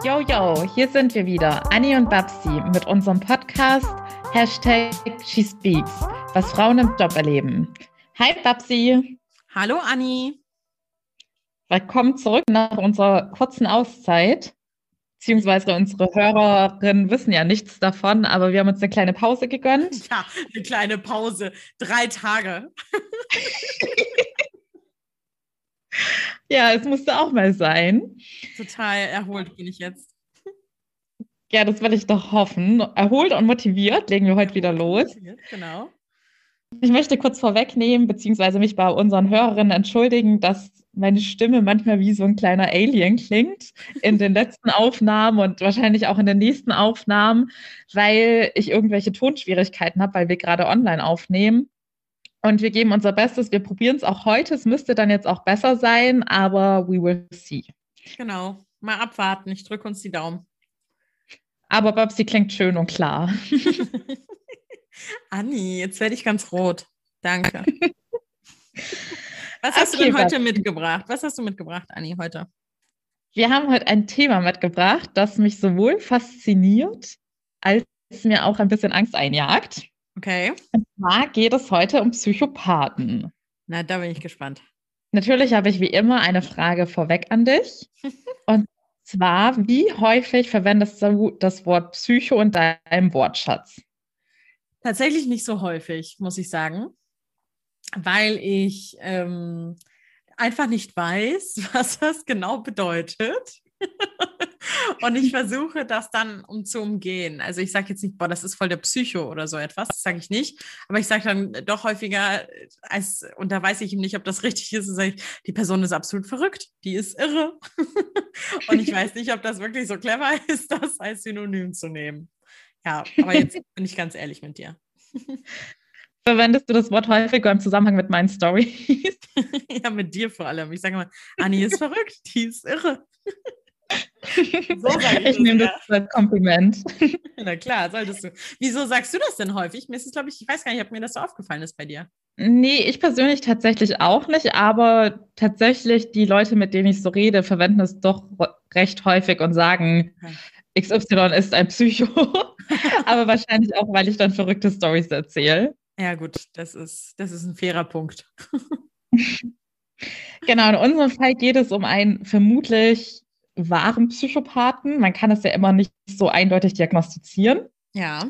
Yo, yo, hier sind wir wieder, Anni und Babsi, mit unserem Podcast Hashtag SheSpeaks, was Frauen im Job erleben. Hi, Babsi. Hallo, Anni. Willkommen zurück nach unserer kurzen Auszeit. Beziehungsweise unsere Hörerinnen wissen ja nichts davon, aber wir haben uns eine kleine Pause gegönnt. Ja, eine kleine Pause. Drei Tage. ja, es musste auch mal sein. Total erholt bin ich jetzt. Ja, das will ich doch hoffen. Erholt und motiviert legen wir heute wieder los. Genau. Ich möchte kurz vorwegnehmen, beziehungsweise mich bei unseren Hörerinnen entschuldigen, dass meine Stimme manchmal wie so ein kleiner Alien klingt in den letzten Aufnahmen und wahrscheinlich auch in den nächsten Aufnahmen, weil ich irgendwelche Tonschwierigkeiten habe, weil wir gerade online aufnehmen. Und wir geben unser Bestes. Wir probieren es auch heute. Es müsste dann jetzt auch besser sein, aber we will see. Genau. Mal abwarten. Ich drücke uns die Daumen. Aber Babsi klingt schön und klar. Anni, jetzt werde ich ganz rot. Danke. Was hast okay, du denn heute Babsi. mitgebracht? Was hast du mitgebracht, Anni, heute? Wir haben heute ein Thema mitgebracht, das mich sowohl fasziniert, als mir auch ein bisschen Angst einjagt. Okay. Zwar geht es heute um Psychopathen. Na, da bin ich gespannt. Natürlich habe ich wie immer eine Frage vorweg an dich. Und zwar, wie häufig verwendest du das Wort Psycho in deinem Wortschatz? Tatsächlich nicht so häufig, muss ich sagen, weil ich ähm, einfach nicht weiß, was das genau bedeutet. und ich versuche das dann um zu umgehen. Also ich sage jetzt nicht, boah, das ist voll der Psycho oder so etwas, das sage ich nicht. Aber ich sage dann doch häufiger, als, und da weiß ich eben nicht, ob das richtig ist, sage ich, die Person ist absolut verrückt, die ist irre. und ich weiß nicht, ob das wirklich so clever ist, das als Synonym zu nehmen. Ja, aber jetzt bin ich ganz ehrlich mit dir. Verwendest du das Wort häufiger im Zusammenhang mit meinen Stories? ja, mit dir vor allem. Ich sage mal, Anni ist verrückt, die ist irre. So ich, nehme das als Kompliment. Na klar, solltest du. Wieso sagst du das denn häufig? Mir ist es, glaube ich, ich weiß gar nicht, ob mir das so aufgefallen ist bei dir. Nee, ich persönlich tatsächlich auch nicht, aber tatsächlich die Leute, mit denen ich so rede, verwenden es doch recht häufig und sagen. XY ist ein Psycho. aber wahrscheinlich auch, weil ich dann verrückte Stories erzähle. Ja, gut, das ist, das ist ein fairer Punkt. genau, in unserem Fall geht es um einen vermutlich wahren Psychopathen. Man kann es ja immer nicht so eindeutig diagnostizieren. Ja.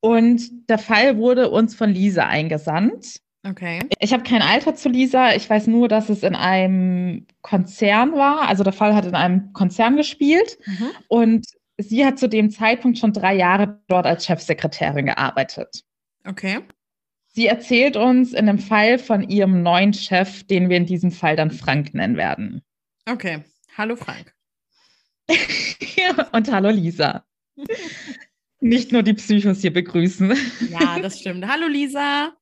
Und der Fall wurde uns von Lisa eingesandt. Okay. Ich habe kein Alter zu Lisa. Ich weiß nur, dass es in einem Konzern war. Also der Fall hat in einem Konzern gespielt. Mhm. Und sie hat zu dem Zeitpunkt schon drei Jahre dort als Chefsekretärin gearbeitet. Okay. Sie erzählt uns in dem Fall von ihrem neuen Chef, den wir in diesem Fall dann Frank nennen werden. Okay. Hallo Frank. und hallo Lisa. Nicht nur die Psychos hier begrüßen. Ja, das stimmt. Hallo Lisa.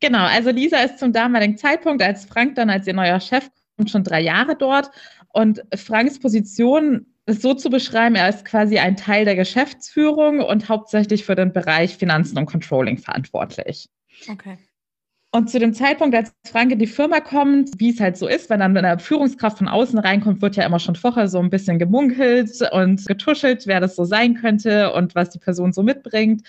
Genau, also Lisa ist zum damaligen Zeitpunkt, als Frank dann als ihr neuer Chef kommt, schon drei Jahre dort. Und Franks Position ist so zu beschreiben, er ist quasi ein Teil der Geschäftsführung und hauptsächlich für den Bereich Finanzen und Controlling verantwortlich. Okay. Und zu dem Zeitpunkt, als Frank in die Firma kommt, wie es halt so ist, wenn dann eine Führungskraft von außen reinkommt, wird ja immer schon vorher so ein bisschen gemunkelt und getuschelt, wer das so sein könnte und was die Person so mitbringt.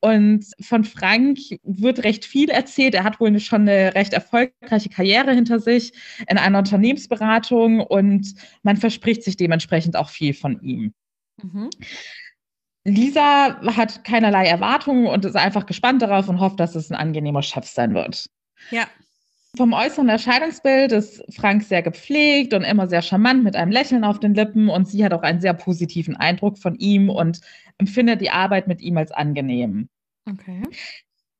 Und von Frank wird recht viel erzählt. Er hat wohl schon eine recht erfolgreiche Karriere hinter sich in einer Unternehmensberatung und man verspricht sich dementsprechend auch viel von ihm. Mhm. Lisa hat keinerlei Erwartungen und ist einfach gespannt darauf und hofft, dass es ein angenehmer Chef sein wird. Ja. Vom äußeren Erscheinungsbild ist Frank sehr gepflegt und immer sehr charmant mit einem Lächeln auf den Lippen und sie hat auch einen sehr positiven Eindruck von ihm und empfindet die Arbeit mit ihm als angenehm. Okay.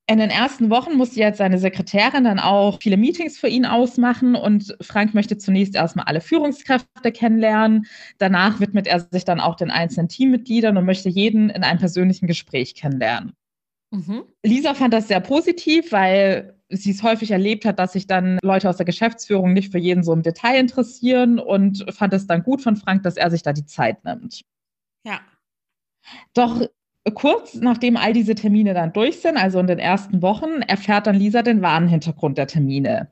In den ersten Wochen muss sie als seine Sekretärin dann auch viele Meetings für ihn ausmachen und Frank möchte zunächst erstmal alle Führungskräfte kennenlernen. Danach widmet er sich dann auch den einzelnen Teammitgliedern und möchte jeden in einem persönlichen Gespräch kennenlernen. Mhm. Lisa fand das sehr positiv, weil sie es häufig erlebt hat, dass sich dann Leute aus der Geschäftsführung nicht für jeden so im Detail interessieren und fand es dann gut von Frank, dass er sich da die Zeit nimmt. Ja. Doch kurz nachdem all diese Termine dann durch sind, also in den ersten Wochen, erfährt dann Lisa den wahren Hintergrund der Termine.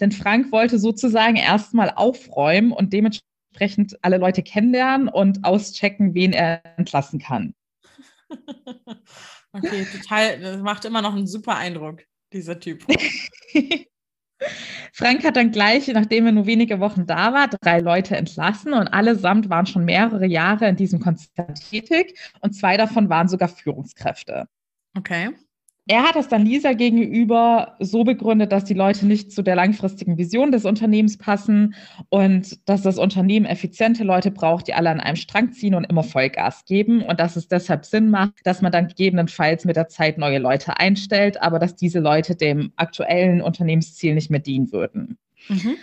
Denn Frank wollte sozusagen erstmal aufräumen und dementsprechend dementsprechend alle Leute kennenlernen und auschecken, wen er entlassen kann. okay, total, das macht immer noch einen super Eindruck, dieser Typ. Frank hat dann gleich, nachdem er nur wenige Wochen da war, drei Leute entlassen und allesamt waren schon mehrere Jahre in diesem Konzern tätig und zwei davon waren sogar Führungskräfte. Okay. Er hat es dann Lisa gegenüber so begründet, dass die Leute nicht zu der langfristigen Vision des Unternehmens passen und dass das Unternehmen effiziente Leute braucht, die alle an einem Strang ziehen und immer Vollgas geben und dass es deshalb Sinn macht, dass man dann gegebenenfalls mit der Zeit neue Leute einstellt, aber dass diese Leute dem aktuellen Unternehmensziel nicht mehr dienen würden. Mhm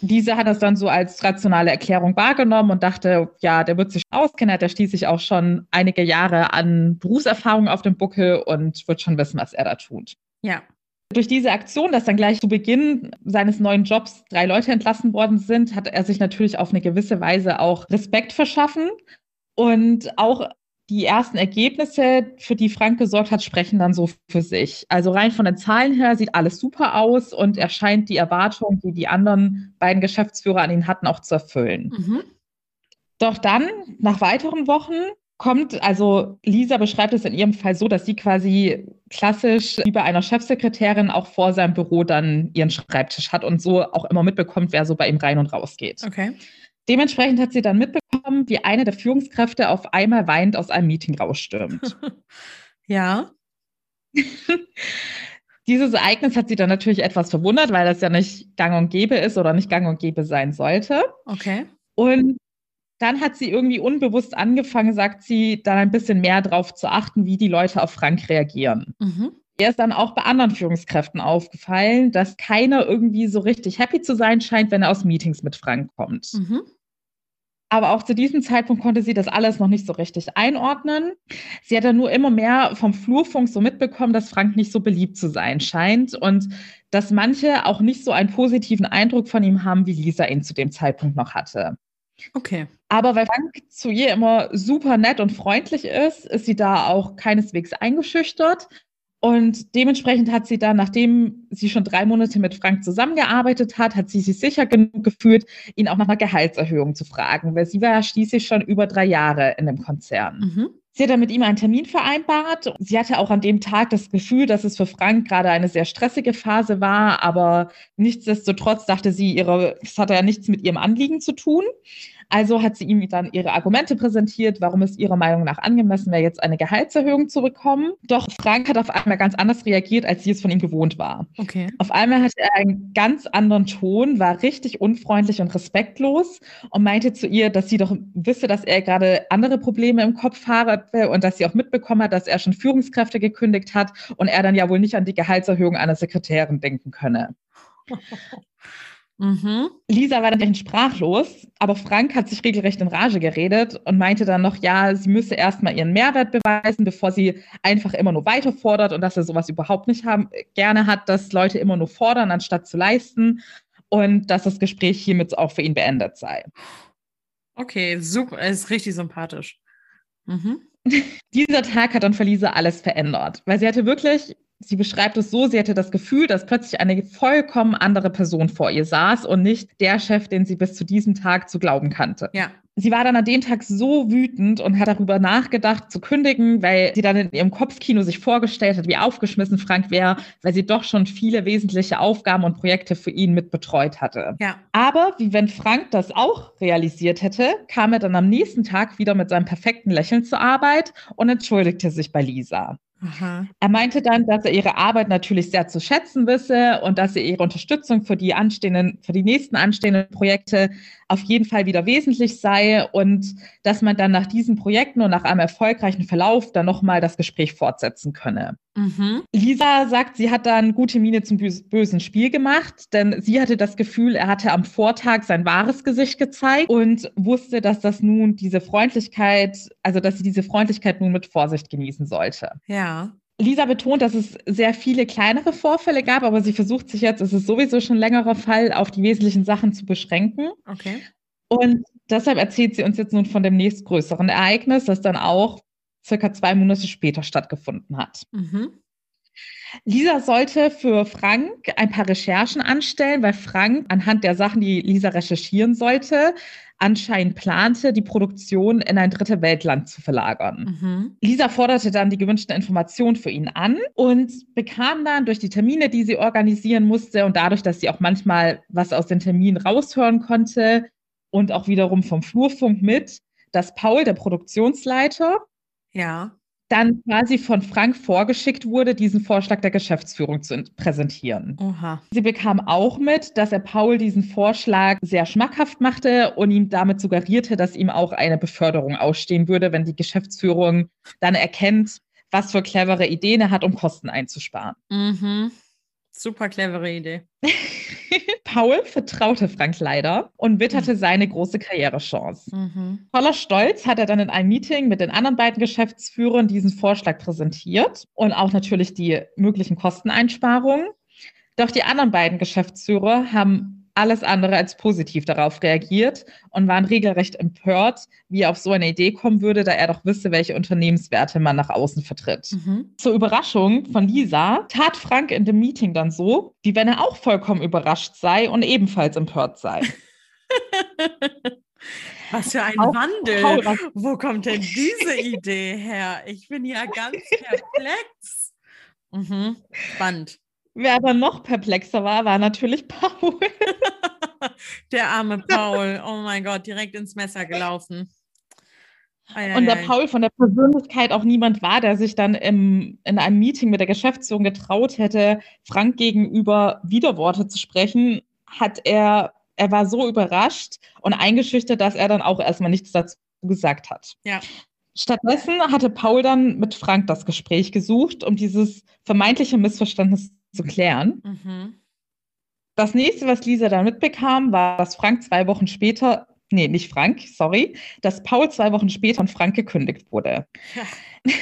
diese hat das dann so als rationale Erklärung wahrgenommen und dachte, ja, der wird sich auskennen, hat ja schließlich auch schon einige Jahre an Berufserfahrung auf dem Buckel und wird schon wissen, was er da tut. Ja. Durch diese Aktion, dass dann gleich zu Beginn seines neuen Jobs drei Leute entlassen worden sind, hat er sich natürlich auf eine gewisse Weise auch Respekt verschaffen und auch die ersten Ergebnisse, für die Frank gesorgt hat, sprechen dann so für sich. Also rein von den Zahlen her sieht alles super aus und er scheint die Erwartungen, die die anderen beiden Geschäftsführer an ihn hatten, auch zu erfüllen. Mhm. Doch dann, nach weiteren Wochen, kommt, also Lisa beschreibt es in ihrem Fall so, dass sie quasi klassisch wie bei einer Chefsekretärin auch vor seinem Büro dann ihren Schreibtisch hat und so auch immer mitbekommt, wer so bei ihm rein und raus geht. Okay. Dementsprechend hat sie dann mitbekommen, wie eine der Führungskräfte auf einmal weinend aus einem Meeting rausstürmt. ja. Dieses Ereignis hat sie dann natürlich etwas verwundert, weil das ja nicht gang und gäbe ist oder nicht gang und gäbe sein sollte. Okay. Und dann hat sie irgendwie unbewusst angefangen, sagt sie, dann ein bisschen mehr darauf zu achten, wie die Leute auf Frank reagieren. Mhm. Ihr ist dann auch bei anderen Führungskräften aufgefallen, dass keiner irgendwie so richtig happy zu sein scheint, wenn er aus Meetings mit Frank kommt. Mhm. Aber auch zu diesem Zeitpunkt konnte sie das alles noch nicht so richtig einordnen. Sie hat dann nur immer mehr vom Flurfunk so mitbekommen, dass Frank nicht so beliebt zu sein scheint und dass manche auch nicht so einen positiven Eindruck von ihm haben, wie Lisa ihn zu dem Zeitpunkt noch hatte. Okay. Aber weil Frank zu ihr immer super nett und freundlich ist, ist sie da auch keineswegs eingeschüchtert und dementsprechend hat sie dann, nachdem sie schon drei Monate mit Frank zusammengearbeitet hat, hat sie sich sicher genug gefühlt, ihn auch nach einer Gehaltserhöhung zu fragen, weil sie war ja schließlich schon über drei Jahre in dem Konzern. Mhm. Sie hat dann mit ihm einen Termin vereinbart. Sie hatte auch an dem Tag das Gefühl, dass es für Frank gerade eine sehr stressige Phase war, aber nichtsdestotrotz dachte sie, ihre, es hatte ja nichts mit ihrem Anliegen zu tun. Also hat sie ihm dann ihre Argumente präsentiert, warum es ihrer Meinung nach angemessen wäre, jetzt eine Gehaltserhöhung zu bekommen. Doch Frank hat auf einmal ganz anders reagiert, als sie es von ihm gewohnt war. Okay. Auf einmal hatte er einen ganz anderen Ton, war richtig unfreundlich und respektlos und meinte zu ihr, dass sie doch wisse, dass er gerade andere Probleme im Kopf habe und dass sie auch mitbekommen hat, dass er schon Führungskräfte gekündigt hat und er dann ja wohl nicht an die Gehaltserhöhung einer Sekretärin denken könne. Mhm. Lisa war dann sprachlos, aber Frank hat sich regelrecht in Rage geredet und meinte dann noch, ja, sie müsse erstmal ihren Mehrwert beweisen, bevor sie einfach immer nur weiter fordert und dass er sowas überhaupt nicht haben, gerne hat, dass Leute immer nur fordern, anstatt zu leisten und dass das Gespräch hiermit auch für ihn beendet sei. Okay, super, er ist richtig sympathisch. Mhm. Dieser Tag hat dann für Lisa alles verändert, weil sie hatte wirklich sie beschreibt es so, sie hatte das Gefühl, dass plötzlich eine vollkommen andere Person vor ihr saß und nicht der Chef, den sie bis zu diesem Tag zu glauben kannte. Ja. Sie war dann an dem Tag so wütend und hat darüber nachgedacht zu kündigen, weil sie dann in ihrem Kopfkino sich vorgestellt hat, wie aufgeschmissen Frank wäre, weil sie doch schon viele wesentliche Aufgaben und Projekte für ihn mit betreut hatte. Ja. Aber wie wenn Frank das auch realisiert hätte, kam er dann am nächsten Tag wieder mit seinem perfekten Lächeln zur Arbeit und entschuldigte sich bei Lisa. Aha. Er meinte dann, dass er ihre Arbeit natürlich sehr zu schätzen wisse und dass er ihre Unterstützung für die anstehenden, für die nächsten anstehenden Projekte auf jeden Fall wieder wesentlich sei und dass man dann nach diesen Projekten und nach einem erfolgreichen Verlauf dann nochmal das Gespräch fortsetzen könne. Mhm. Lisa sagt, sie hat dann gute Miene zum bösen Spiel gemacht, denn sie hatte das Gefühl, er hatte am Vortag sein wahres Gesicht gezeigt und wusste, dass das nun diese Freundlichkeit, also dass sie diese Freundlichkeit nun mit Vorsicht genießen sollte. Ja. Lisa betont, dass es sehr viele kleinere Vorfälle gab, aber sie versucht sich jetzt, es ist sowieso schon ein längerer Fall, auf die wesentlichen Sachen zu beschränken. Okay. Und deshalb erzählt sie uns jetzt nun von dem nächstgrößeren Ereignis, das dann auch circa zwei Monate später stattgefunden hat. Mhm. Lisa sollte für Frank ein paar Recherchen anstellen, weil Frank anhand der Sachen, die Lisa recherchieren sollte, anscheinend plante, die Produktion in ein dritte Weltland zu verlagern. Mhm. Lisa forderte dann die gewünschten Informationen für ihn an und bekam dann durch die Termine, die sie organisieren musste und dadurch, dass sie auch manchmal was aus den Terminen raushören konnte und auch wiederum vom Flurfunk mit, dass Paul, der Produktionsleiter, ja dann quasi von Frank vorgeschickt wurde, diesen Vorschlag der Geschäftsführung zu präsentieren. Oha. Sie bekam auch mit, dass er Paul diesen Vorschlag sehr schmackhaft machte und ihm damit suggerierte, dass ihm auch eine Beförderung ausstehen würde, wenn die Geschäftsführung dann erkennt, was für clevere Ideen er hat, um Kosten einzusparen. Mhm. Super clevere Idee. Paul vertraute Frank leider und witterte mhm. seine große Karrierechance. Mhm. Voller Stolz hat er dann in einem Meeting mit den anderen beiden Geschäftsführern diesen Vorschlag präsentiert und auch natürlich die möglichen Kosteneinsparungen. Doch die anderen beiden Geschäftsführer haben alles andere als positiv darauf reagiert und waren regelrecht empört, wie er auf so eine Idee kommen würde, da er doch wisse, welche Unternehmenswerte man nach außen vertritt. Mhm. Zur Überraschung von Lisa tat Frank in dem Meeting dann so, wie wenn er auch vollkommen überrascht sei und ebenfalls empört sei. Was für ein auch Wandel. Paul, Wo kommt denn diese Idee her? Ich bin ja ganz perplex. Mhm. Spannend. Wer aber noch perplexer war, war natürlich Paul. der arme Paul. Oh mein Gott, direkt ins Messer gelaufen. Ei, und der Paul von der Persönlichkeit auch niemand war, der sich dann im, in einem Meeting mit der Geschäftsführung getraut hätte, Frank gegenüber Widerworte zu sprechen, hat er, er war so überrascht und eingeschüchtert, dass er dann auch erstmal nichts dazu gesagt hat. Ja. Stattdessen hatte Paul dann mit Frank das Gespräch gesucht, um dieses vermeintliche Missverständnis zu klären. Mhm. Das nächste, was Lisa dann mitbekam, war, dass Frank zwei Wochen später, nee, nicht Frank, sorry, dass Paul zwei Wochen später von Frank gekündigt wurde. Ja.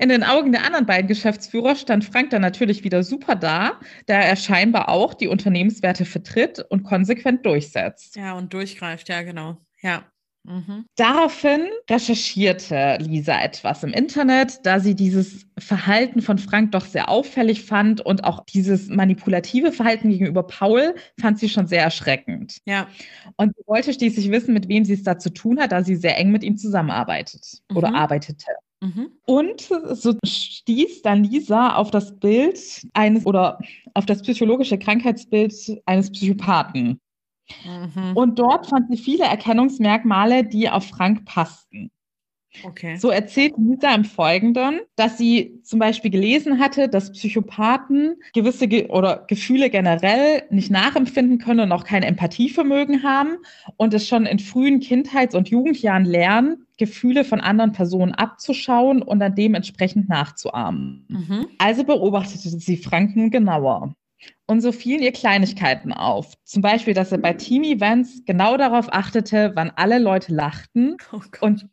In den Augen der anderen beiden Geschäftsführer stand Frank dann natürlich wieder super da, da er scheinbar auch die Unternehmenswerte vertritt und konsequent durchsetzt. Ja, und durchgreift, ja, genau. Ja. Mhm. Daraufhin recherchierte Lisa etwas im Internet, da sie dieses Verhalten von Frank doch sehr auffällig fand und auch dieses manipulative Verhalten gegenüber Paul fand sie schon sehr erschreckend. Ja. Und sie wollte schließlich wissen, mit wem sie es da zu tun hat, da sie sehr eng mit ihm zusammenarbeitet mhm. oder arbeitete. Mhm. Und so stieß dann Lisa auf das Bild eines oder auf das psychologische Krankheitsbild eines Psychopathen. Mhm. Und dort fand sie viele Erkennungsmerkmale, die auf Frank passten. Okay. So erzählt Lisa im Folgenden, dass sie zum Beispiel gelesen hatte, dass Psychopathen gewisse Ge oder Gefühle generell nicht nachempfinden können und auch kein Empathievermögen haben und es schon in frühen Kindheits- und Jugendjahren lernen, Gefühle von anderen Personen abzuschauen und dann dementsprechend nachzuahmen. Mhm. Also beobachtete sie Frank nun genauer. Und so fielen ihr Kleinigkeiten auf. Zum Beispiel, dass er bei Team-Events genau darauf achtete, wann alle Leute lachten oh und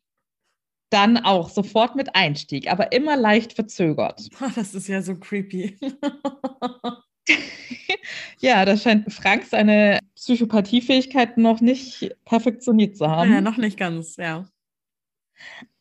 dann auch sofort mit einstieg, aber immer leicht verzögert. Oh, das ist ja so creepy. ja, da scheint Frank seine Psychopathiefähigkeiten noch nicht perfektioniert zu haben. Ja, noch nicht ganz, ja.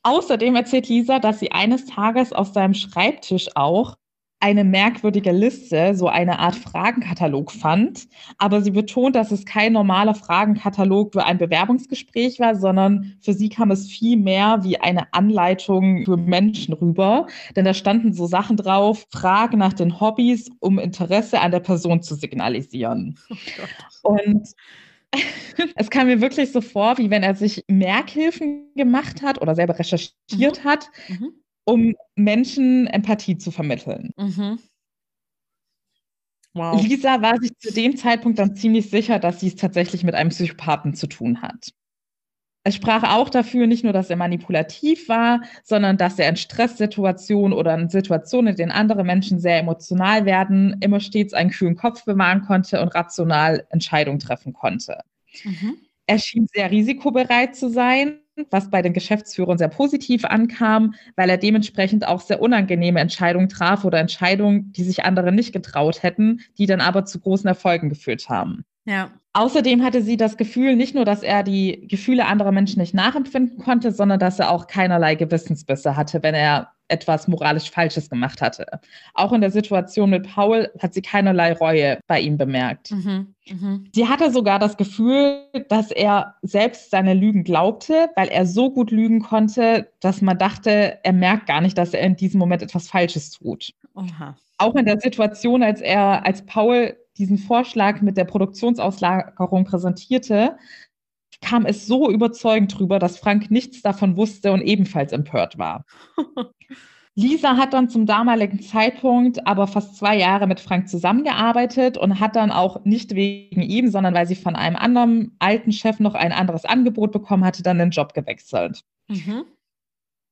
Außerdem erzählt Lisa, dass sie eines Tages auf seinem Schreibtisch auch eine merkwürdige Liste, so eine Art Fragenkatalog fand. Aber sie betont, dass es kein normaler Fragenkatalog für ein Bewerbungsgespräch war, sondern für sie kam es viel mehr wie eine Anleitung für Menschen rüber. Denn da standen so Sachen drauf, Fragen nach den Hobbys, um Interesse an der Person zu signalisieren. Oh Und es kam mir wirklich so vor, wie wenn er sich Merkhilfen gemacht hat oder selber recherchiert mhm. hat, mhm um Menschen Empathie zu vermitteln. Mhm. Wow. Lisa war sich zu dem Zeitpunkt dann ziemlich sicher, dass sie es tatsächlich mit einem Psychopathen zu tun hat. Es sprach auch dafür, nicht nur, dass er manipulativ war, sondern dass er in Stresssituationen oder in Situationen, in denen andere Menschen sehr emotional werden, immer stets einen kühlen Kopf bewahren konnte und rational Entscheidungen treffen konnte. Mhm. Er schien sehr risikobereit zu sein was bei den Geschäftsführern sehr positiv ankam, weil er dementsprechend auch sehr unangenehme Entscheidungen traf oder Entscheidungen, die sich andere nicht getraut hätten, die dann aber zu großen Erfolgen geführt haben. Ja. Außerdem hatte sie das Gefühl, nicht nur, dass er die Gefühle anderer Menschen nicht nachempfinden konnte, sondern dass er auch keinerlei Gewissensbisse hatte, wenn er etwas moralisch Falsches gemacht hatte. Auch in der Situation mit Paul hat sie keinerlei Reue bei ihm bemerkt. Mhm, mh. Sie hatte sogar das Gefühl, dass er selbst seine Lügen glaubte, weil er so gut lügen konnte, dass man dachte, er merkt gar nicht, dass er in diesem Moment etwas Falsches tut. Oha. Auch in der Situation, als er, als Paul diesen Vorschlag mit der Produktionsauslagerung präsentierte, kam es so überzeugend drüber, dass Frank nichts davon wusste und ebenfalls empört war. Lisa hat dann zum damaligen Zeitpunkt aber fast zwei Jahre mit Frank zusammengearbeitet und hat dann auch nicht wegen ihm, sondern weil sie von einem anderen alten Chef noch ein anderes Angebot bekommen hatte, dann den Job gewechselt. Mhm.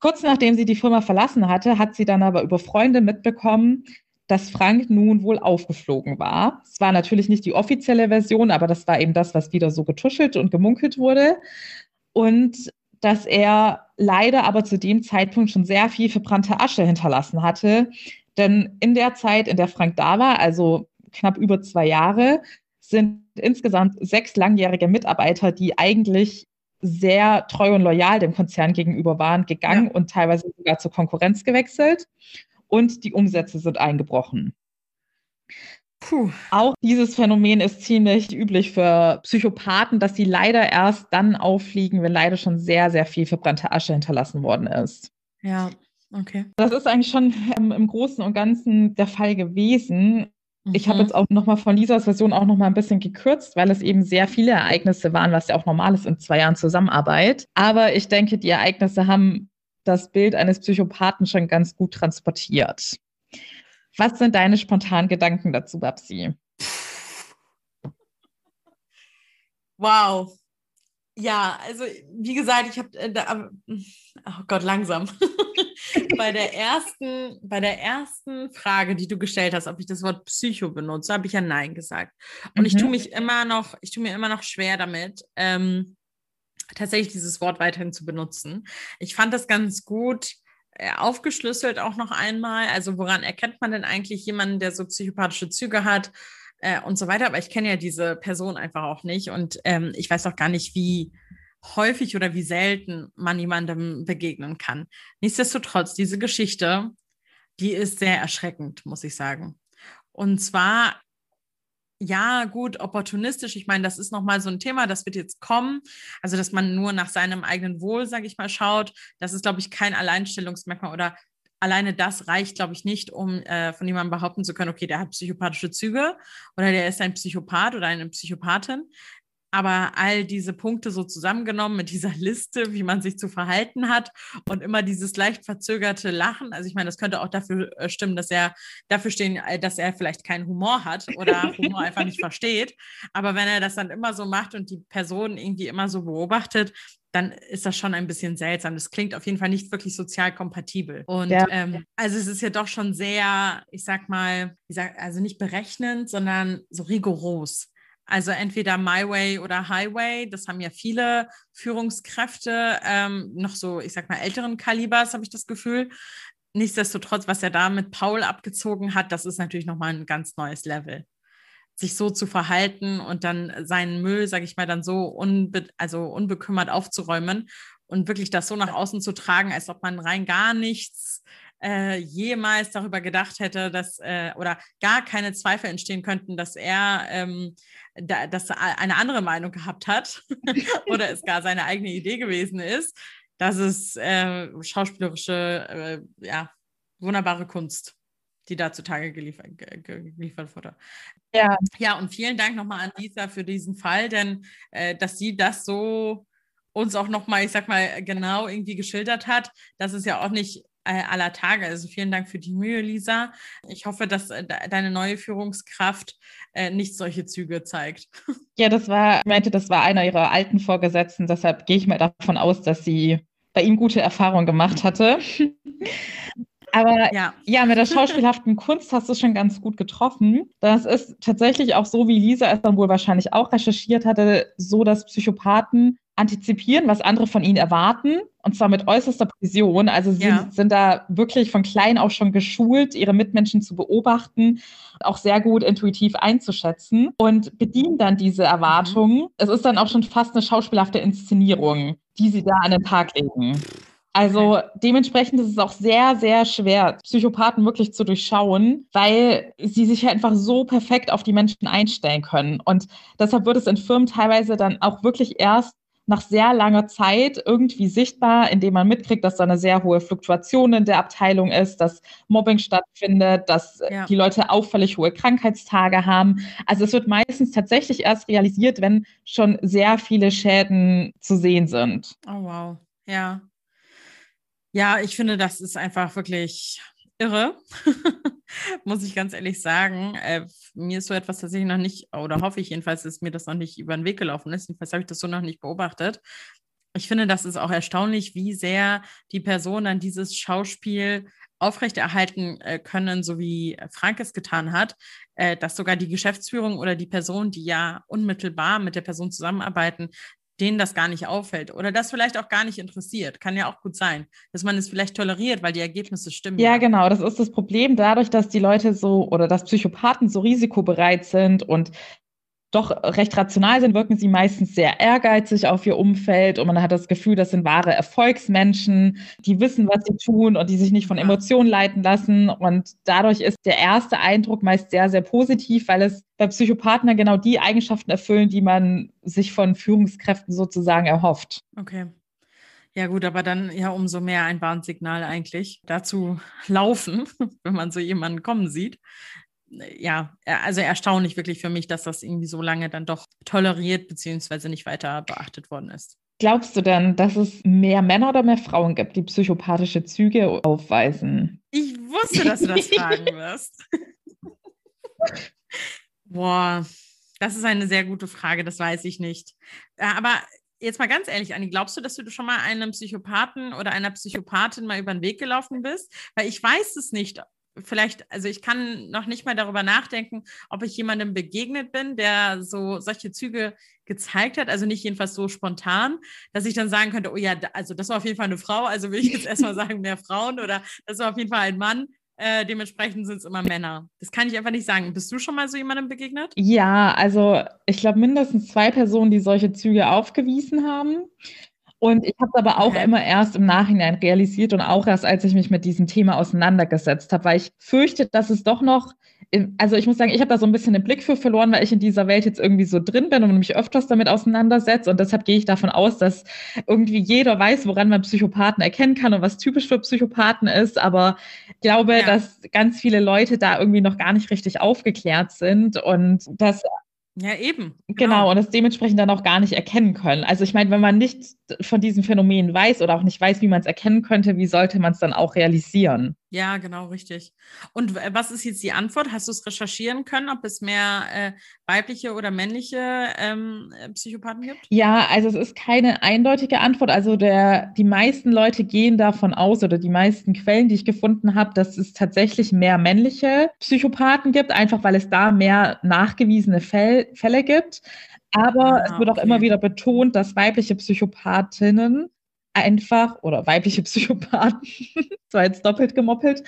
Kurz nachdem sie die Firma verlassen hatte, hat sie dann aber über Freunde mitbekommen, dass Frank nun wohl aufgeflogen war. Es war natürlich nicht die offizielle Version, aber das war eben das, was wieder so getuschelt und gemunkelt wurde. Und dass er leider aber zu dem Zeitpunkt schon sehr viel verbrannte Asche hinterlassen hatte. Denn in der Zeit, in der Frank da war, also knapp über zwei Jahre, sind insgesamt sechs langjährige Mitarbeiter, die eigentlich sehr treu und loyal dem Konzern gegenüber waren, gegangen ja. und teilweise sogar zur Konkurrenz gewechselt und die Umsätze sind eingebrochen. Puh. Auch dieses Phänomen ist ziemlich üblich für Psychopathen, dass sie leider erst dann auffliegen, wenn leider schon sehr, sehr viel verbrannte Asche hinterlassen worden ist. Ja, okay. Das ist eigentlich schon ähm, im Großen und Ganzen der Fall gewesen. Mhm. Ich habe jetzt auch nochmal von Lisas Version auch nochmal ein bisschen gekürzt, weil es eben sehr viele Ereignisse waren, was ja auch normal ist in zwei Jahren Zusammenarbeit. Aber ich denke, die Ereignisse haben das Bild eines Psychopathen schon ganz gut transportiert. Was sind deine spontanen Gedanken dazu, Babsi? Wow. Ja, also wie gesagt, ich habe, äh, oh Gott, langsam. bei der ersten, bei der ersten Frage, die du gestellt hast, ob ich das Wort Psycho benutze, habe ich ja Nein gesagt. Und mhm. ich tue mich immer noch, ich tue mir immer noch schwer damit, ähm, tatsächlich dieses Wort weiterhin zu benutzen. Ich fand das ganz gut äh, aufgeschlüsselt auch noch einmal. Also woran erkennt man denn eigentlich jemanden, der so psychopathische Züge hat äh, und so weiter. Aber ich kenne ja diese Person einfach auch nicht und ähm, ich weiß auch gar nicht, wie häufig oder wie selten man jemandem begegnen kann. Nichtsdestotrotz, diese Geschichte, die ist sehr erschreckend, muss ich sagen. Und zwar ja, gut, opportunistisch. Ich meine, das ist nochmal so ein Thema, das wird jetzt kommen. Also, dass man nur nach seinem eigenen Wohl, sage ich mal, schaut. Das ist, glaube ich, kein Alleinstellungsmerkmal oder alleine das reicht, glaube ich, nicht, um äh, von jemandem behaupten zu können, okay, der hat psychopathische Züge oder der ist ein Psychopath oder eine Psychopathin. Aber all diese Punkte so zusammengenommen mit dieser Liste, wie man sich zu verhalten hat und immer dieses leicht verzögerte Lachen. Also ich meine, das könnte auch dafür äh, stimmen, dass er dafür stehen, äh, dass er vielleicht keinen Humor hat oder Humor einfach nicht versteht. Aber wenn er das dann immer so macht und die Person irgendwie immer so beobachtet, dann ist das schon ein bisschen seltsam. Das klingt auf jeden Fall nicht wirklich sozial kompatibel. Und ja. ähm, also es ist ja doch schon sehr, ich sag mal, ich sag, also nicht berechnend, sondern so rigoros. Also entweder My Way oder Highway, das haben ja viele Führungskräfte, ähm, noch so, ich sag mal, älteren Kalibers, habe ich das Gefühl. Nichtsdestotrotz, was er da mit Paul abgezogen hat, das ist natürlich nochmal ein ganz neues Level. Sich so zu verhalten und dann seinen Müll, sage ich mal, dann so unbe also unbekümmert aufzuräumen und wirklich das so nach außen zu tragen, als ob man rein gar nichts äh, jemals darüber gedacht hätte, dass äh, oder gar keine Zweifel entstehen könnten, dass er ähm, da, dass er eine andere Meinung gehabt hat oder es gar seine eigene Idee gewesen ist. Das ist äh, schauspielerische, äh, ja, wunderbare Kunst, die da zutage geliefert, geliefert wurde. Ja. ja, und vielen Dank nochmal an Lisa für diesen Fall, denn äh, dass sie das so uns auch nochmal, ich sag mal, genau irgendwie geschildert hat, das ist ja auch nicht aller Tage. Also vielen Dank für die Mühe, Lisa. Ich hoffe, dass äh, deine neue Führungskraft äh, nicht solche Züge zeigt. Ja, das war, ich meinte, das war einer ihrer alten Vorgesetzten. Deshalb gehe ich mal davon aus, dass sie bei ihm gute Erfahrungen gemacht hatte. Aber ja. ja, mit der schauspielhaften Kunst hast du schon ganz gut getroffen. Das ist tatsächlich auch so, wie Lisa es dann wohl wahrscheinlich auch recherchiert hatte, so, dass Psychopathen antizipieren, was andere von ihnen erwarten, und zwar mit äußerster Präzision. Also sie ja. sind da wirklich von klein auch schon geschult, ihre Mitmenschen zu beobachten, auch sehr gut intuitiv einzuschätzen und bedienen dann diese Erwartungen. Mhm. Es ist dann auch schon fast eine schauspielhafte Inszenierung, die sie da an den Tag legen. Also dementsprechend ist es auch sehr, sehr schwer, Psychopathen wirklich zu durchschauen, weil sie sich einfach so perfekt auf die Menschen einstellen können. Und deshalb wird es in Firmen teilweise dann auch wirklich erst nach sehr langer Zeit irgendwie sichtbar, indem man mitkriegt, dass da eine sehr hohe Fluktuation in der Abteilung ist, dass Mobbing stattfindet, dass ja. die Leute auffällig hohe Krankheitstage haben. Also es wird meistens tatsächlich erst realisiert, wenn schon sehr viele Schäden zu sehen sind. Oh wow, ja. Ja, ich finde, das ist einfach wirklich irre, muss ich ganz ehrlich sagen. Äh, mir ist so etwas tatsächlich noch nicht, oder hoffe ich jedenfalls, dass mir das noch nicht über den Weg gelaufen ist. Jedenfalls habe ich das so noch nicht beobachtet. Ich finde, das ist auch erstaunlich, wie sehr die Person dann dieses Schauspiel aufrechterhalten äh, können, so wie Frank es getan hat, äh, dass sogar die Geschäftsführung oder die Person, die ja unmittelbar mit der Person zusammenarbeiten, denen das gar nicht auffällt oder das vielleicht auch gar nicht interessiert. Kann ja auch gut sein, dass man es vielleicht toleriert, weil die Ergebnisse stimmen. Ja, genau. Das ist das Problem dadurch, dass die Leute so oder dass Psychopathen so risikobereit sind und doch recht rational sind, wirken sie meistens sehr ehrgeizig auf ihr Umfeld und man hat das Gefühl, das sind wahre Erfolgsmenschen, die wissen, was sie tun und die sich nicht von Emotionen leiten lassen. Und dadurch ist der erste Eindruck meist sehr, sehr positiv, weil es bei Psychopathen genau die Eigenschaften erfüllen, die man sich von Führungskräften sozusagen erhofft. Okay. Ja gut, aber dann ja umso mehr ein Warnsignal eigentlich dazu laufen, wenn man so jemanden kommen sieht ja, also erstaunlich wirklich für mich, dass das irgendwie so lange dann doch toleriert bzw. nicht weiter beachtet worden ist. Glaubst du denn, dass es mehr Männer oder mehr Frauen gibt, die psychopathische Züge aufweisen? Ich wusste, dass du das fragen wirst. Boah, das ist eine sehr gute Frage, das weiß ich nicht. Aber jetzt mal ganz ehrlich, Anni, glaubst du, dass du schon mal einem Psychopathen oder einer Psychopathin mal über den Weg gelaufen bist? Weil ich weiß es nicht, vielleicht, also ich kann noch nicht mal darüber nachdenken, ob ich jemandem begegnet bin, der so solche Züge gezeigt hat, also nicht jedenfalls so spontan, dass ich dann sagen könnte, oh ja, also das war auf jeden Fall eine Frau, also will ich jetzt erstmal sagen, mehr Frauen oder das war auf jeden Fall ein Mann. Äh, dementsprechend sind es immer Männer. Das kann ich einfach nicht sagen. Bist du schon mal so jemandem begegnet? Ja, also ich glaube mindestens zwei Personen, die solche Züge aufgewiesen haben. Und ich habe es aber auch okay. immer erst im Nachhinein realisiert und auch erst, als ich mich mit diesem Thema auseinandergesetzt habe, weil ich fürchte, dass es doch noch, also ich muss sagen, ich habe da so ein bisschen den Blick für verloren, weil ich in dieser Welt jetzt irgendwie so drin bin und mich öfters damit auseinandersetze. Und deshalb gehe ich davon aus, dass irgendwie jeder weiß, woran man Psychopathen erkennen kann und was typisch für Psychopathen ist. Aber ich glaube, ja. dass ganz viele Leute da irgendwie noch gar nicht richtig aufgeklärt sind und dass ja, eben. Genau. genau, und es dementsprechend dann auch gar nicht erkennen können. Also ich meine, wenn man nicht von diesem Phänomen weiß oder auch nicht weiß, wie man es erkennen könnte, wie sollte man es dann auch realisieren? Ja, genau, richtig. Und was ist jetzt die Antwort? Hast du es recherchieren können, ob es mehr äh, weibliche oder männliche ähm, äh, Psychopathen gibt? Ja, also es ist keine eindeutige Antwort. Also der, die meisten Leute gehen davon aus oder die meisten Quellen, die ich gefunden habe, dass es tatsächlich mehr männliche Psychopathen gibt, einfach weil es da mehr nachgewiesene Fäll, Fälle gibt. Aber ah, es wird auch immer wieder betont, dass weibliche Psychopathinnen einfach, oder weibliche Psychopathen, zwar jetzt doppelt gemoppelt,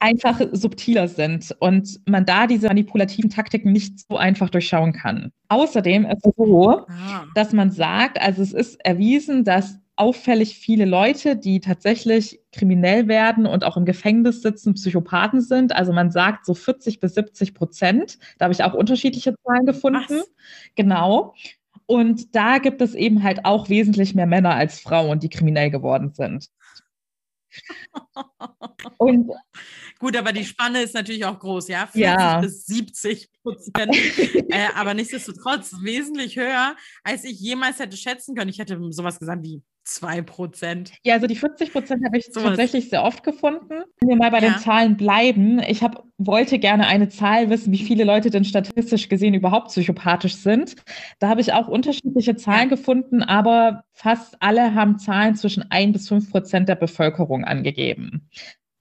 einfach subtiler sind und man da diese manipulativen Taktiken nicht so einfach durchschauen kann. Außerdem ist es so, ah. dass man sagt, also es ist erwiesen, dass auffällig viele Leute, die tatsächlich kriminell werden und auch im Gefängnis sitzen, Psychopathen sind. Also man sagt so 40 bis 70 Prozent. Da habe ich auch unterschiedliche Zahlen gefunden. Was? Genau. Und da gibt es eben halt auch wesentlich mehr Männer als Frauen, die kriminell geworden sind. Und Gut, aber die Spanne ist natürlich auch groß, ja? 40 ja. bis 70 Prozent. äh, aber nichtsdestotrotz wesentlich höher, als ich jemals hätte schätzen können. Ich hätte sowas gesagt wie 2 Prozent. Ja, also die 40 Prozent habe ich so tatsächlich sehr oft gefunden. Wenn wir mal bei ja. den Zahlen bleiben, ich hab, wollte gerne eine Zahl wissen, wie viele Leute denn statistisch gesehen überhaupt psychopathisch sind. Da habe ich auch unterschiedliche Zahlen ja. gefunden, aber fast alle haben Zahlen zwischen 1 bis 5 Prozent der Bevölkerung angegeben.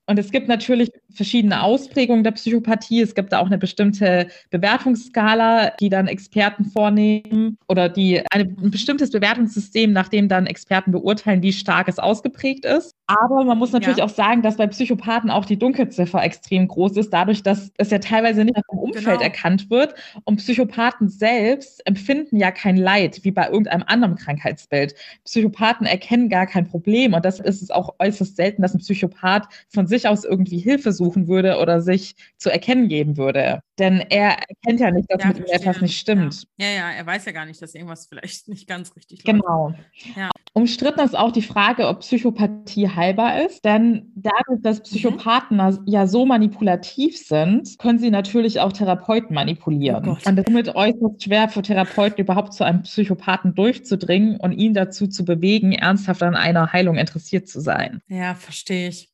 Und es gibt natürlich verschiedene Ausprägungen der Psychopathie. Es gibt da auch eine bestimmte Bewertungsskala, die dann Experten vornehmen oder die ein bestimmtes Bewertungssystem, nach dem dann Experten beurteilen, wie stark es ausgeprägt ist. Aber man muss natürlich ja. auch sagen, dass bei Psychopathen auch die Dunkelziffer extrem groß ist, dadurch, dass es ja teilweise nicht vom Umfeld genau. erkannt wird. Und Psychopathen selbst empfinden ja kein Leid, wie bei irgendeinem anderen Krankheitsbild. Psychopathen erkennen gar kein Problem. Und das ist es auch äußerst selten, dass ein Psychopath von sich aus irgendwie Hilfe suchen würde oder sich zu erkennen geben würde. Denn er erkennt ja nicht, dass ja, mit ihm etwas nicht stimmt. Ja. ja. ja, er weiß ja gar nicht, dass irgendwas vielleicht nicht ganz richtig läuft. Genau. Ja. Umstritten ist auch die Frage, ob Psychopathie heilbar ist. Denn dadurch, dass Psychopathen mhm. ja so manipulativ sind, können sie natürlich auch Therapeuten manipulieren. Oh und es ist somit äußerst schwer für Therapeuten überhaupt zu einem Psychopathen durchzudringen und ihn dazu zu bewegen, ernsthaft an einer Heilung interessiert zu sein. Ja, verstehe ich.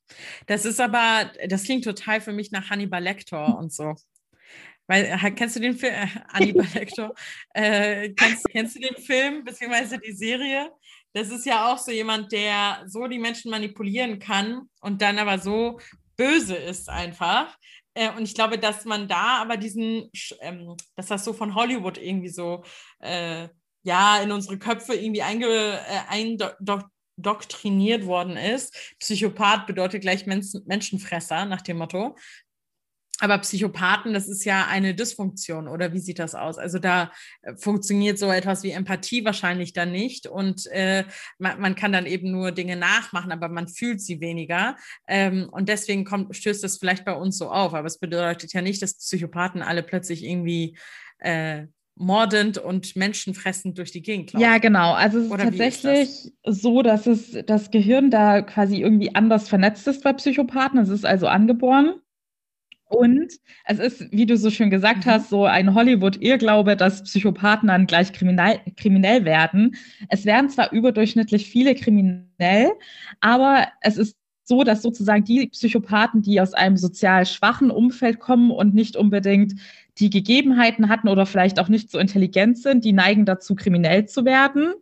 Das ist aber, das klingt total für mich nach Hannibal Lecter und so. Weil, äh, kennst du den Film, äh, Hannibal Lecter, äh, kennst, kennst du den Film, beziehungsweise die Serie? Das ist ja auch so jemand, der so die Menschen manipulieren kann und dann aber so böse ist einfach. Äh, und ich glaube, dass man da aber diesen, ähm, dass das so von Hollywood irgendwie so, äh, ja, in unsere Köpfe irgendwie einge, eindoktriniert worden ist. Psychopath bedeutet gleich Menschenfresser, nach dem Motto. Aber Psychopathen, das ist ja eine Dysfunktion, oder wie sieht das aus? Also da äh, funktioniert so etwas wie Empathie wahrscheinlich dann nicht und äh, man, man, kann dann eben nur Dinge nachmachen, aber man fühlt sie weniger. Ähm, und deswegen kommt, stößt das vielleicht bei uns so auf. Aber es bedeutet ja nicht, dass Psychopathen alle plötzlich irgendwie äh, mordend und menschenfressend durch die Gegend laufen. Ja, genau. Also es ist Oder tatsächlich ist so, dass es das Gehirn da quasi irgendwie anders vernetzt ist bei Psychopathen. Es ist also angeboren. Und es ist, wie du so schön gesagt mhm. hast, so ein Hollywood-Irrglaube, dass Psychopathen dann gleich kriminell, kriminell werden. Es werden zwar überdurchschnittlich viele kriminell, aber es ist so, dass sozusagen die Psychopathen, die aus einem sozial schwachen Umfeld kommen und nicht unbedingt die Gegebenheiten hatten oder vielleicht auch nicht so intelligent sind, die neigen dazu, kriminell zu werden.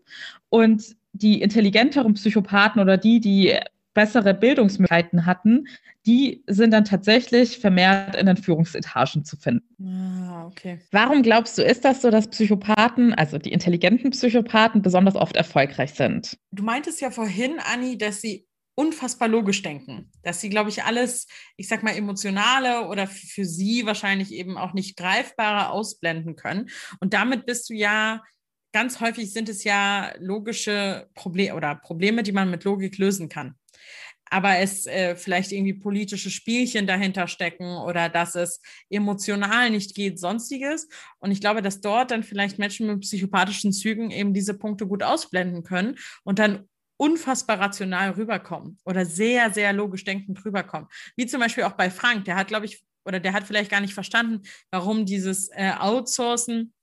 Und die intelligenteren Psychopathen oder die, die bessere Bildungsmöglichkeiten hatten, die sind dann tatsächlich vermehrt in den Führungsetagen zu finden. Ah, okay. Warum glaubst du, ist das so, dass Psychopathen, also die intelligenten Psychopathen, besonders oft erfolgreich sind? Du meintest ja vorhin, Anni, dass sie unfassbar logisch denken, dass sie, glaube ich, alles, ich sag mal, emotionale oder für sie wahrscheinlich eben auch nicht greifbare ausblenden können. Und damit bist du ja ganz häufig sind es ja logische Probleme oder Probleme, die man mit Logik lösen kann aber es äh, vielleicht irgendwie politische Spielchen dahinter stecken oder dass es emotional nicht geht, sonstiges. Und ich glaube, dass dort dann vielleicht Menschen mit psychopathischen Zügen eben diese Punkte gut ausblenden können und dann unfassbar rational rüberkommen oder sehr, sehr logisch denkend rüberkommen. Wie zum Beispiel auch bei Frank, der hat, glaube ich, oder der hat vielleicht gar nicht verstanden, warum dieses äh, Outsourcen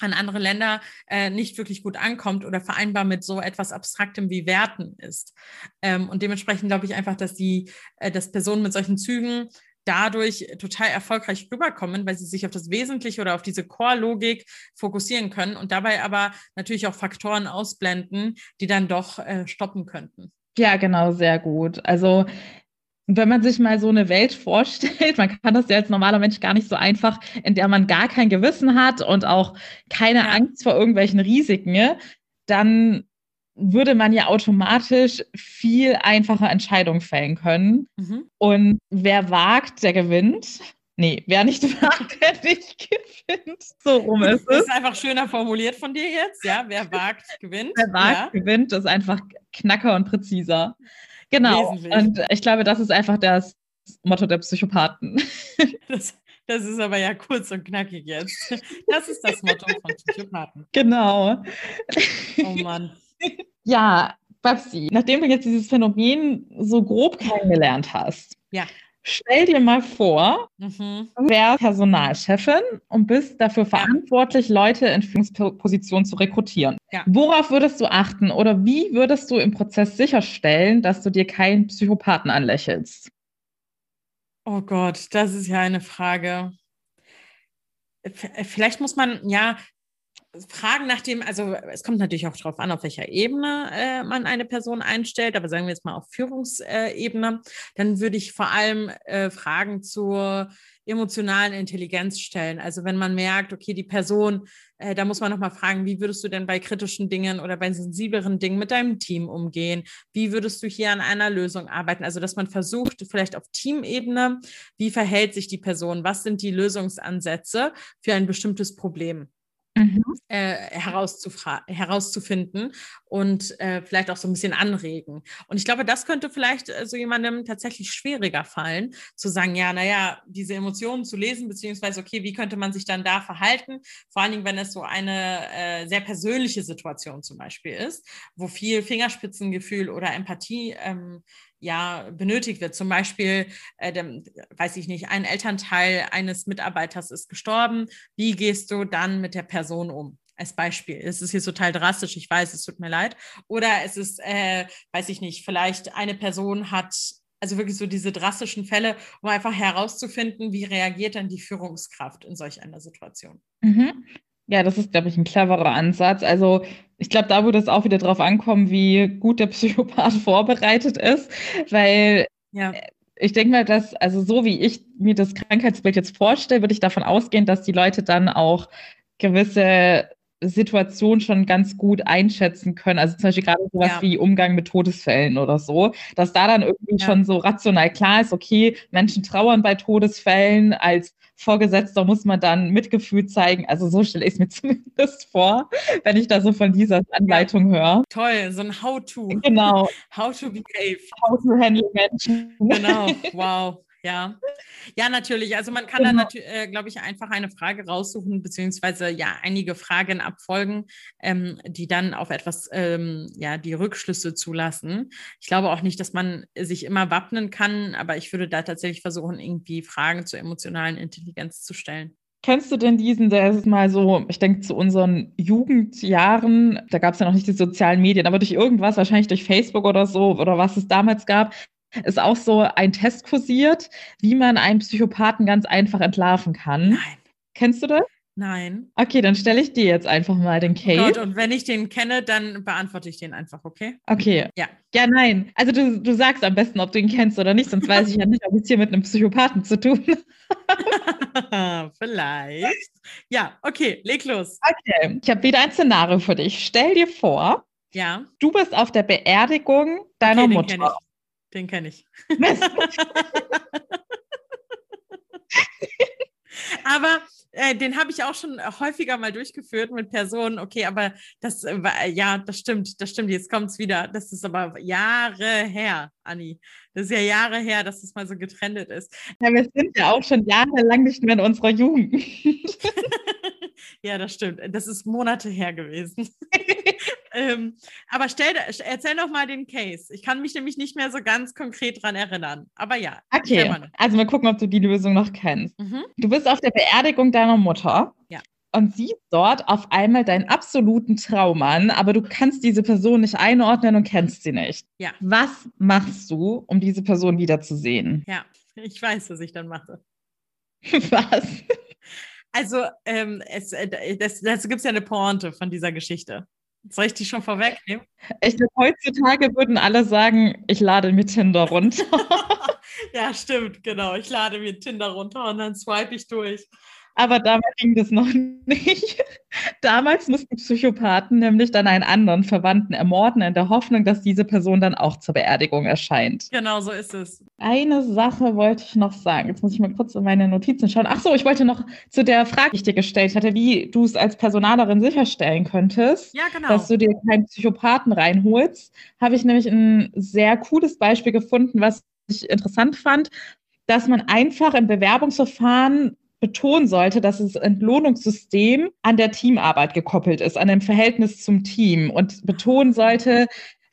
an andere Länder äh, nicht wirklich gut ankommt oder vereinbar mit so etwas Abstraktem wie Werten ist. Ähm, und dementsprechend glaube ich einfach, dass die, äh, dass Personen mit solchen Zügen dadurch total erfolgreich rüberkommen, weil sie sich auf das Wesentliche oder auf diese Core-Logik fokussieren können und dabei aber natürlich auch Faktoren ausblenden, die dann doch äh, stoppen könnten. Ja, genau, sehr gut. Also wenn man sich mal so eine Welt vorstellt, man kann das ja als normaler Mensch gar nicht so einfach, in der man gar kein Gewissen hat und auch keine ja. Angst vor irgendwelchen Risiken, dann würde man ja automatisch viel einfacher Entscheidungen fällen können. Mhm. Und wer wagt, der gewinnt. Nee, wer nicht wagt, der nicht gewinnt. So rum ist es. Das ist einfach schöner formuliert von dir jetzt. Ja, wer wagt, gewinnt. Wer wagt, ja. gewinnt, ist einfach knacker und präziser. Genau. Wesentlich. Und ich glaube, das ist einfach das Motto der Psychopathen. Das, das ist aber ja kurz und knackig jetzt. Das ist das Motto von Psychopathen. Genau. Oh Mann. Ja, Babsi, nachdem du jetzt dieses Phänomen so grob kennengelernt hast, ja. Stell dir mal vor, mhm. du wärst Personalchefin und bist dafür verantwortlich, Leute in Führungspositionen zu rekrutieren. Ja. Worauf würdest du achten oder wie würdest du im Prozess sicherstellen, dass du dir keinen Psychopathen anlächelst? Oh Gott, das ist ja eine Frage. Vielleicht muss man, ja, fragen nach dem, also es kommt natürlich auch darauf an, auf welcher Ebene äh, man eine Person einstellt, aber sagen wir jetzt mal auf Führungsebene, dann würde ich vor allem äh, Fragen zur emotionalen Intelligenz stellen. Also wenn man merkt, okay, die Person, äh, da muss man nochmal fragen, wie würdest du denn bei kritischen Dingen oder bei sensibleren Dingen mit deinem Team umgehen? Wie würdest du hier an einer Lösung arbeiten? Also dass man versucht, vielleicht auf Teamebene, wie verhält sich die Person? Was sind die Lösungsansätze für ein bestimmtes Problem? Mhm. äh, herauszufinden und äh, vielleicht auch so ein bisschen anregen. Und ich glaube, das könnte vielleicht äh, so jemandem tatsächlich schwieriger fallen, zu sagen, ja, naja, diese Emotionen zu lesen, beziehungsweise, okay, wie könnte man sich dann da verhalten? Vor allen Dingen, wenn es so eine äh, sehr persönliche Situation zum Beispiel ist, wo viel Fingerspitzengefühl oder Empathie ähm, ja benötigt wird. Zum Beispiel, äh, dem, weiß ich nicht, ein Elternteil eines Mitarbeiters ist gestorben. Wie gehst du dann mit der Person um? Als Beispiel. Es ist hier total drastisch, ich weiß, es tut mir leid. Oder es ist, äh, weiß ich nicht, vielleicht eine Person hat also wirklich so diese drastischen Fälle, um einfach herauszufinden, wie reagiert dann die Führungskraft in solch einer Situation. Mhm. Ja, das ist, glaube ich, ein cleverer Ansatz. Also ich glaube, da würde es auch wieder darauf ankommen, wie gut der Psychopath vorbereitet ist, weil ja. Äh, ich denke mal, dass, also so wie ich mir das Krankheitsbild jetzt vorstelle, würde ich davon ausgehen, dass die Leute dann auch gewisse Situationen schon ganz gut einschätzen können. Also zum Beispiel gerade sowas ja. wie Umgang mit Todesfällen oder so, dass da dann irgendwie ja. schon so rational klar ist, okay, Menschen trauern bei Todesfällen als Vorgesetzter muss man dann Mitgefühl zeigen. Also so stelle ich es mir zumindest vor, wenn ich da so von dieser Anleitung höre. Toll, so ein How-to. Genau. How to behave. How to handle Menschen. Genau, wow. Ja, ja, natürlich. Also man kann genau. dann natürlich, äh, glaube ich, einfach eine Frage raussuchen, beziehungsweise ja einige Fragen abfolgen, ähm, die dann auf etwas, ähm, ja, die Rückschlüsse zulassen. Ich glaube auch nicht, dass man sich immer wappnen kann, aber ich würde da tatsächlich versuchen, irgendwie Fragen zur emotionalen Intelligenz zu stellen. Kennst du denn diesen, der ist mal so, ich denke zu unseren Jugendjahren, da gab es ja noch nicht die sozialen Medien, aber durch irgendwas, wahrscheinlich durch Facebook oder so, oder was es damals gab, ist auch so ein Test kursiert, wie man einen Psychopathen ganz einfach entlarven kann. Nein. Kennst du das? Nein. Okay, dann stelle ich dir jetzt einfach mal den Case. Oh Gott, und wenn ich den kenne, dann beantworte ich den einfach, okay? Okay. Ja. Ja, nein. Also du, du sagst am besten, ob du ihn kennst oder nicht, sonst weiß ich ja nicht, ob es hier mit einem Psychopathen zu tun Vielleicht. Ja, okay, leg los. Okay, ich habe wieder ein Szenario für dich. Stell dir vor, ja. du bist auf der Beerdigung deiner okay, Mutter. Den kenne ich. aber äh, den habe ich auch schon häufiger mal durchgeführt mit Personen. Okay, aber das äh, ja, das stimmt, das stimmt. Jetzt kommt es wieder. Das ist aber Jahre her, Anni. Das ist ja Jahre her, dass das mal so getrennt ist. Ja, wir sind ja auch schon jahrelang nicht mehr in unserer Jugend. ja, das stimmt. Das ist Monate her gewesen. ähm, aber stell, erzähl doch mal den Case. Ich kann mich nämlich nicht mehr so ganz konkret dran erinnern. Aber ja. Okay, also mal gucken, ob du die Lösung noch kennst. Mhm. Du bist auf der Beerdigung deiner Mutter. Ja. Und siehst dort auf einmal deinen absoluten Traummann, aber du kannst diese Person nicht einordnen und kennst sie nicht. Ja. Was machst du, um diese Person wiederzusehen? Ja, ich weiß, was ich dann mache. was? Also, ähm, es, äh, das, das gibt es ja eine Pointe von dieser Geschichte. Soll ich die schon vorwegnehmen? Ich glaube, heutzutage würden alle sagen, ich lade mir Tinder runter. ja, stimmt, genau. Ich lade mir Tinder runter und dann swipe ich durch. Aber damals ging das noch nicht. Damals mussten Psychopathen nämlich dann einen anderen Verwandten ermorden, in der Hoffnung, dass diese Person dann auch zur Beerdigung erscheint. Genau, so ist es. Eine Sache wollte ich noch sagen. Jetzt muss ich mal kurz in meine Notizen schauen. Ach so, ich wollte noch zu der Frage, die ich dir gestellt hatte, wie du es als Personalerin sicherstellen könntest, ja, genau. dass du dir keinen Psychopathen reinholst. Habe ich nämlich ein sehr cooles Beispiel gefunden, was ich interessant fand, dass man einfach im Bewerbungsverfahren betonen sollte, dass das Entlohnungssystem an der Teamarbeit gekoppelt ist, an dem Verhältnis zum Team und betonen sollte,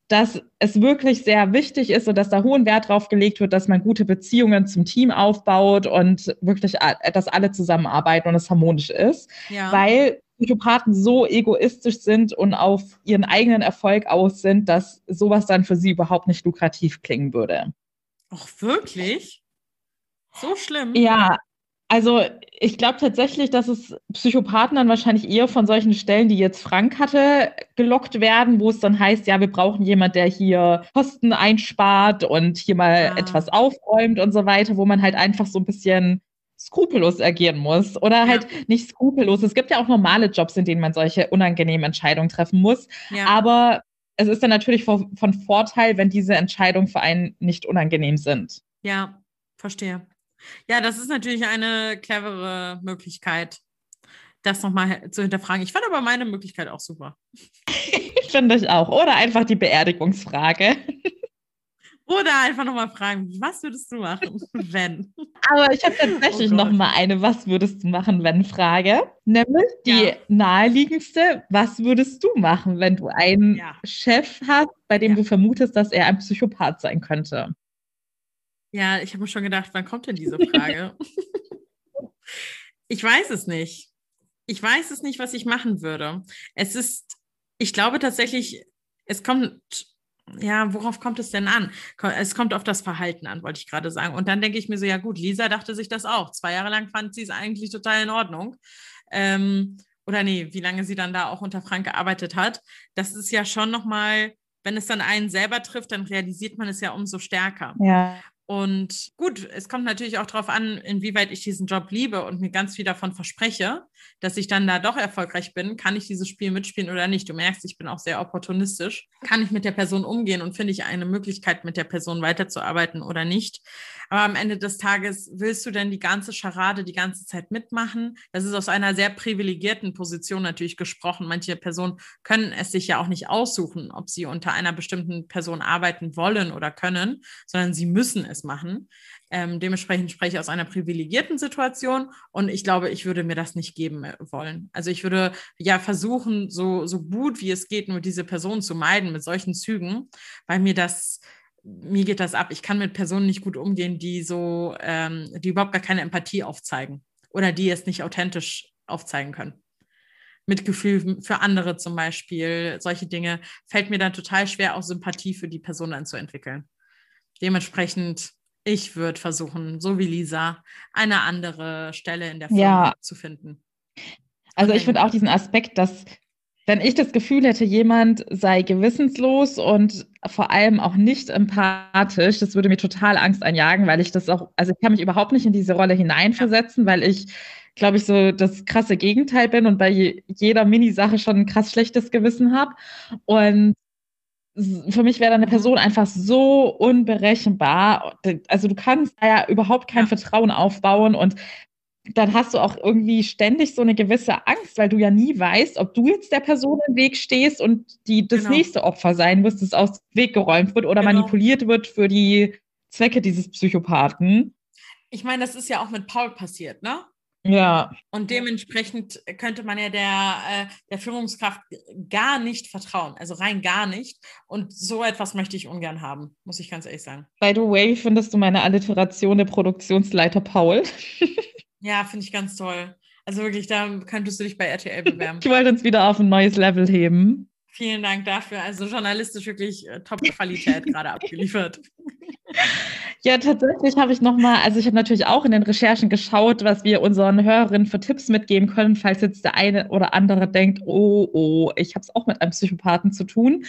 dass es wirklich sehr wichtig ist und dass da hohen Wert drauf gelegt wird, dass man gute Beziehungen zum Team aufbaut und wirklich, dass alle zusammenarbeiten und es harmonisch ist. Ja. Weil Psychopathen so egoistisch sind und auf ihren eigenen Erfolg aus sind, dass sowas dann für sie überhaupt nicht lukrativ klingen würde. Ach, wirklich? So schlimm? Ja, Also ich glaube tatsächlich, dass es Psychopathen dann wahrscheinlich eher von solchen Stellen, die jetzt Frank hatte, gelockt werden, wo es dann heißt, ja, wir brauchen jemand, der hier Kosten einspart und hier mal ah. etwas aufräumt und so weiter, wo man halt einfach so ein bisschen skrupellos agieren muss oder ja. halt nicht skrupellos. Es gibt ja auch normale Jobs, in denen man solche unangenehmen Entscheidungen treffen muss. Ja. Aber es ist dann natürlich von, von Vorteil, wenn diese Entscheidungen für einen nicht unangenehm sind. Ja, verstehe. Ja, das ist natürlich eine clevere Möglichkeit, das nochmal zu hinterfragen. Ich fand aber meine Möglichkeit auch super. Finde ich auch. Oder einfach die Beerdigungsfrage. Oder einfach nochmal fragen, was würdest du machen, wenn? Aber ich habe tatsächlich oh nochmal eine Was würdest du machen, wenn Frage. Nämlich die ja. naheliegendste, was würdest du machen, wenn du einen ja. Chef hast, bei dem ja. du vermutest, dass er ein Psychopath sein könnte? Ja, ich habe mir schon gedacht, wann kommt denn diese Frage? ich weiß es nicht. Ich weiß es nicht, was ich machen würde. Es ist, ich glaube tatsächlich, es kommt, ja, worauf kommt es denn an? Es kommt auf das Verhalten an, wollte ich gerade sagen. Und dann denke ich mir so, ja gut, Lisa dachte sich das auch. Zwei Jahre lang fand sie es eigentlich total in Ordnung. Ähm, oder nee, wie lange sie dann da auch unter Frank gearbeitet hat. Das ist ja schon nochmal, wenn es dann einen selber trifft, dann realisiert man es ja umso stärker. Ja. Und gut, es kommt natürlich auch darauf an, inwieweit ich diesen Job liebe und mir ganz viel davon verspreche, dass ich dann da doch erfolgreich bin. Kann ich dieses Spiel mitspielen oder nicht? Du merkst, ich bin auch sehr opportunistisch. Kann ich mit der Person umgehen und finde ich eine Möglichkeit, mit der Person weiterzuarbeiten oder nicht? Aber am Ende des Tages willst du denn die ganze Scharade die ganze Zeit mitmachen? Das ist aus einer sehr privilegierten Position natürlich gesprochen. Manche Personen können es sich ja auch nicht aussuchen, ob sie unter einer bestimmten Person arbeiten wollen oder können, sondern sie müssen es machen. Ähm, dementsprechend spreche ich aus einer privilegierten Situation und ich glaube, ich würde mir das nicht geben äh, wollen. Also ich würde ja versuchen, so, so gut wie es geht, nur diese Person zu meiden mit solchen Zügen, weil mir das mir geht das ab. Ich kann mit Personen nicht gut umgehen, die so, ähm, die überhaupt gar keine Empathie aufzeigen oder die es nicht authentisch aufzeigen können. Mitgefühl für andere zum Beispiel, solche Dinge, fällt mir dann total schwer, auch Sympathie für die Person dann zu entwickeln. Dementsprechend, ich würde versuchen, so wie Lisa, eine andere Stelle in der Firma ja. zu finden. Also ich finde auch diesen Aspekt, dass wenn ich das Gefühl hätte, jemand sei gewissenslos und vor allem auch nicht empathisch, das würde mir total Angst einjagen, weil ich das auch, also ich kann mich überhaupt nicht in diese Rolle hineinversetzen, weil ich, glaube ich, so das krasse Gegenteil bin und bei jeder Mini-Sache schon ein krass schlechtes Gewissen habe. Und für mich wäre eine Person einfach so unberechenbar. Also du kannst da ja überhaupt kein Vertrauen aufbauen und dann hast du auch irgendwie ständig so eine gewisse Angst, weil du ja nie weißt, ob du jetzt der Person im Weg stehst und die das genau. nächste Opfer sein wirst, das aus dem Weg geräumt wird oder genau. manipuliert wird für die Zwecke dieses Psychopathen. Ich meine, das ist ja auch mit Paul passiert, ne? Ja. Und dementsprechend könnte man ja der, äh, der Führungskraft gar nicht vertrauen, also rein gar nicht. Und so etwas möchte ich ungern haben, muss ich ganz ehrlich sagen. By the way, findest du meine Alliteration der Produktionsleiter Paul? Ja, finde ich ganz toll. Also wirklich, da könntest du dich bei RTL bewerben. ich wollte uns wieder auf ein neues Level heben. Vielen Dank dafür. Also journalistisch wirklich äh, Top-Qualität gerade abgeliefert. Ja, tatsächlich habe ich nochmal, also ich habe natürlich auch in den Recherchen geschaut, was wir unseren Hörerinnen für Tipps mitgeben können, falls jetzt der eine oder andere denkt, oh, oh, ich habe es auch mit einem Psychopathen zu tun.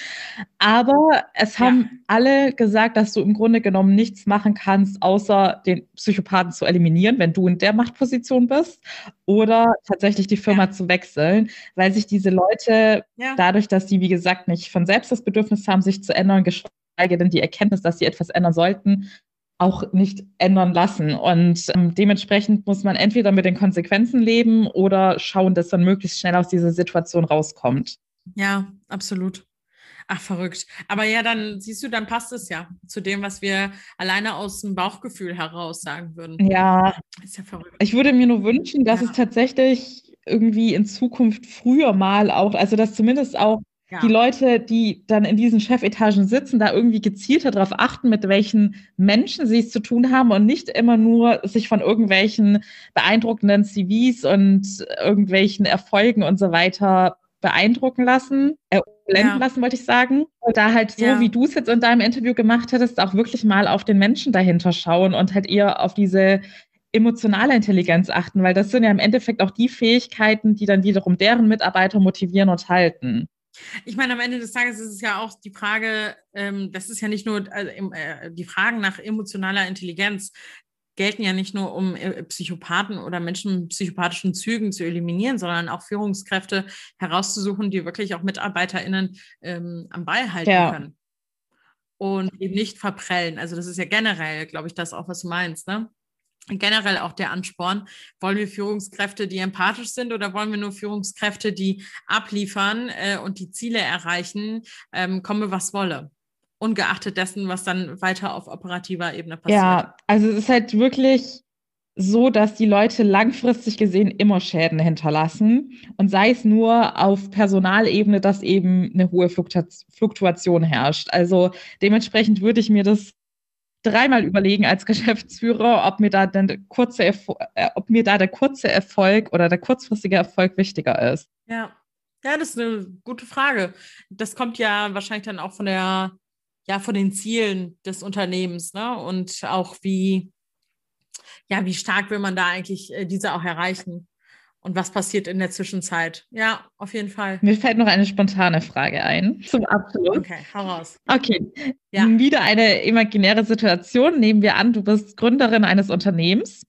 Aber es haben ja. alle gesagt, dass du im Grunde genommen nichts machen kannst, außer den Psychopathen zu eliminieren, wenn du in der Machtposition bist, oder tatsächlich die Firma ja. zu wechseln, weil sich diese Leute ja. dadurch, dass sie, wie gesagt, nicht von selbst das Bedürfnis haben, sich zu ändern, geschweige denn die Erkenntnis, dass sie etwas ändern sollten, auch nicht ändern lassen. Und ähm, dementsprechend muss man entweder mit den Konsequenzen leben oder schauen, dass man möglichst schnell aus dieser Situation rauskommt. Ja, absolut. Ach, verrückt. Aber ja, dann siehst du, dann passt es ja zu dem, was wir alleine aus dem Bauchgefühl heraus sagen würden. Ja. Ist ja verrückt. Ich würde mir nur wünschen, dass ja. es tatsächlich irgendwie in Zukunft früher mal auch, also dass zumindest auch ja. die Leute, die dann in diesen Chefetagen sitzen, da irgendwie gezielter darauf achten, mit welchen Menschen sie es zu tun haben und nicht immer nur sich von irgendwelchen beeindruckenden CVs und irgendwelchen Erfolgen und so weiter beeindrucken lassen, äh, blenden ja. lassen, wollte ich sagen. Und da halt so, ja. wie du es jetzt in deinem Interview gemacht hättest, auch wirklich mal auf den Menschen dahinter schauen und halt eher auf diese emotionale Intelligenz achten, weil das sind ja im Endeffekt auch die Fähigkeiten, die dann wiederum deren Mitarbeiter motivieren und halten. Ich meine, am Ende des Tages ist es ja auch die Frage, ähm, das ist ja nicht nur also, äh, die Fragen nach emotionaler Intelligenz gelten ja nicht nur, um äh, Psychopathen oder Menschen mit psychopathischen Zügen zu eliminieren, sondern auch Führungskräfte herauszusuchen, die wirklich auch MitarbeiterInnen ähm, am Ball halten ja. können. Und eben nicht verprellen. Also das ist ja generell, glaube ich, das auch, was du meinst, ne? Generell auch der Ansporn. Wollen wir Führungskräfte, die empathisch sind oder wollen wir nur Führungskräfte, die abliefern äh, und die Ziele erreichen, ähm, komme was wolle? ungeachtet dessen, was dann weiter auf operativer Ebene passiert. Ja, also es ist halt wirklich so, dass die Leute langfristig gesehen immer Schäden hinterlassen und sei es nur auf Personalebene, dass eben eine hohe Fluktuation herrscht. Also dementsprechend würde ich mir das dreimal überlegen als Geschäftsführer, ob mir da denn kurze äh, ob mir da der kurze Erfolg oder der kurzfristige Erfolg wichtiger ist. Ja. Ja, das ist eine gute Frage. Das kommt ja wahrscheinlich dann auch von der ja, von den Zielen des Unternehmens, ne? Und auch wie, ja, wie stark will man da eigentlich äh, diese auch erreichen? Und was passiert in der Zwischenzeit? Ja, auf jeden Fall. Mir fällt noch eine spontane Frage ein zum Abschluss. Okay, hau raus. Okay. Ja. Wieder eine imaginäre Situation. Nehmen wir an, du bist Gründerin eines Unternehmens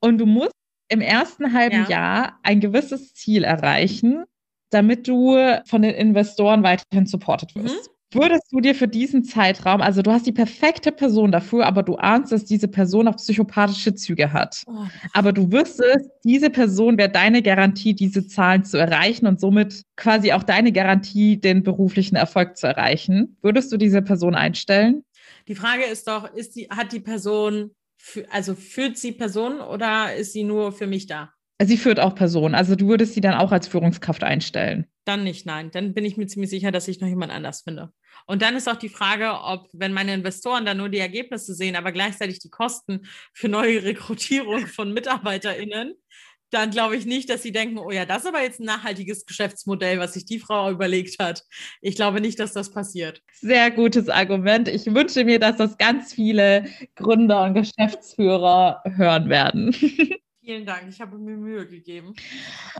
und du musst im ersten halben ja. Jahr ein gewisses Ziel erreichen, damit du von den Investoren weiterhin supported wirst. Mhm würdest du dir für diesen Zeitraum, also du hast die perfekte Person dafür, aber du ahnst, dass diese Person auch psychopathische Züge hat. Oh. Aber du wüsstest, diese Person wäre deine Garantie, diese Zahlen zu erreichen und somit quasi auch deine Garantie, den beruflichen Erfolg zu erreichen. Würdest du diese Person einstellen? Die Frage ist doch, ist die, hat die Person, also führt sie Person oder ist sie nur für mich da? Sie führt auch Personen. Also du würdest sie dann auch als Führungskraft einstellen. Dann nicht, nein. Dann bin ich mir ziemlich sicher, dass ich noch jemand anders finde. Und dann ist auch die Frage, ob, wenn meine Investoren dann nur die Ergebnisse sehen, aber gleichzeitig die Kosten für neue Rekrutierung von MitarbeiterInnen, dann glaube ich nicht, dass sie denken, oh ja, das ist aber jetzt ein nachhaltiges Geschäftsmodell, was sich die Frau überlegt hat. Ich glaube nicht, dass das passiert. Sehr gutes Argument. Ich wünsche mir, dass das ganz viele Gründer und Geschäftsführer hören werden. Vielen Dank, ich habe mir Mühe gegeben.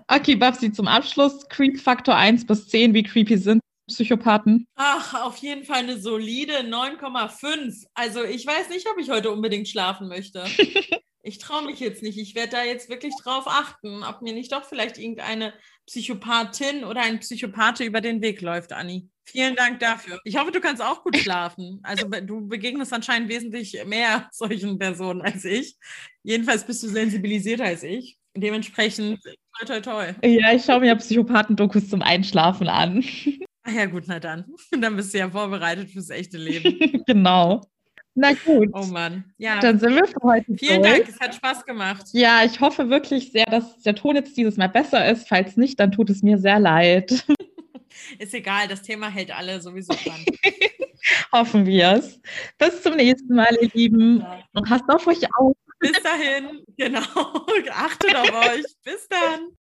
Okay, Babsi, zum Abschluss Creep-Faktor 1 bis 10, wie creepy sind Psychopathen? Ach, auf jeden Fall eine solide 9,5. Also ich weiß nicht, ob ich heute unbedingt schlafen möchte. ich traue mich jetzt nicht. Ich werde da jetzt wirklich drauf achten, ob mir nicht doch vielleicht irgendeine Psychopathin oder ein Psychopath über den Weg läuft, Anni. Vielen Dank dafür. Ich hoffe, du kannst auch gut schlafen. Also du begegnest anscheinend wesentlich mehr solchen Personen als ich. Jedenfalls bist du sensibilisierter als ich. Dementsprechend toi toi toi. Ja, ich schaue mir Psychopathen-Dokus zum Einschlafen an. Ach ja, gut, na dann. Dann bist du ja vorbereitet fürs echte Leben. genau. Na gut. Oh Mann. Ja. Dann sind wir für heute. Vielen durch. Dank, es hat Spaß gemacht. Ja, ich hoffe wirklich sehr, dass der Ton jetzt dieses Mal besser ist. Falls nicht, dann tut es mir sehr leid. Ist egal, das Thema hält alle sowieso dran. Hoffen wir es. Bis zum nächsten Mal, ihr Lieben. Ja. Und passt auf euch auf. Bis dahin. Genau. Achtet auf euch. Bis dann.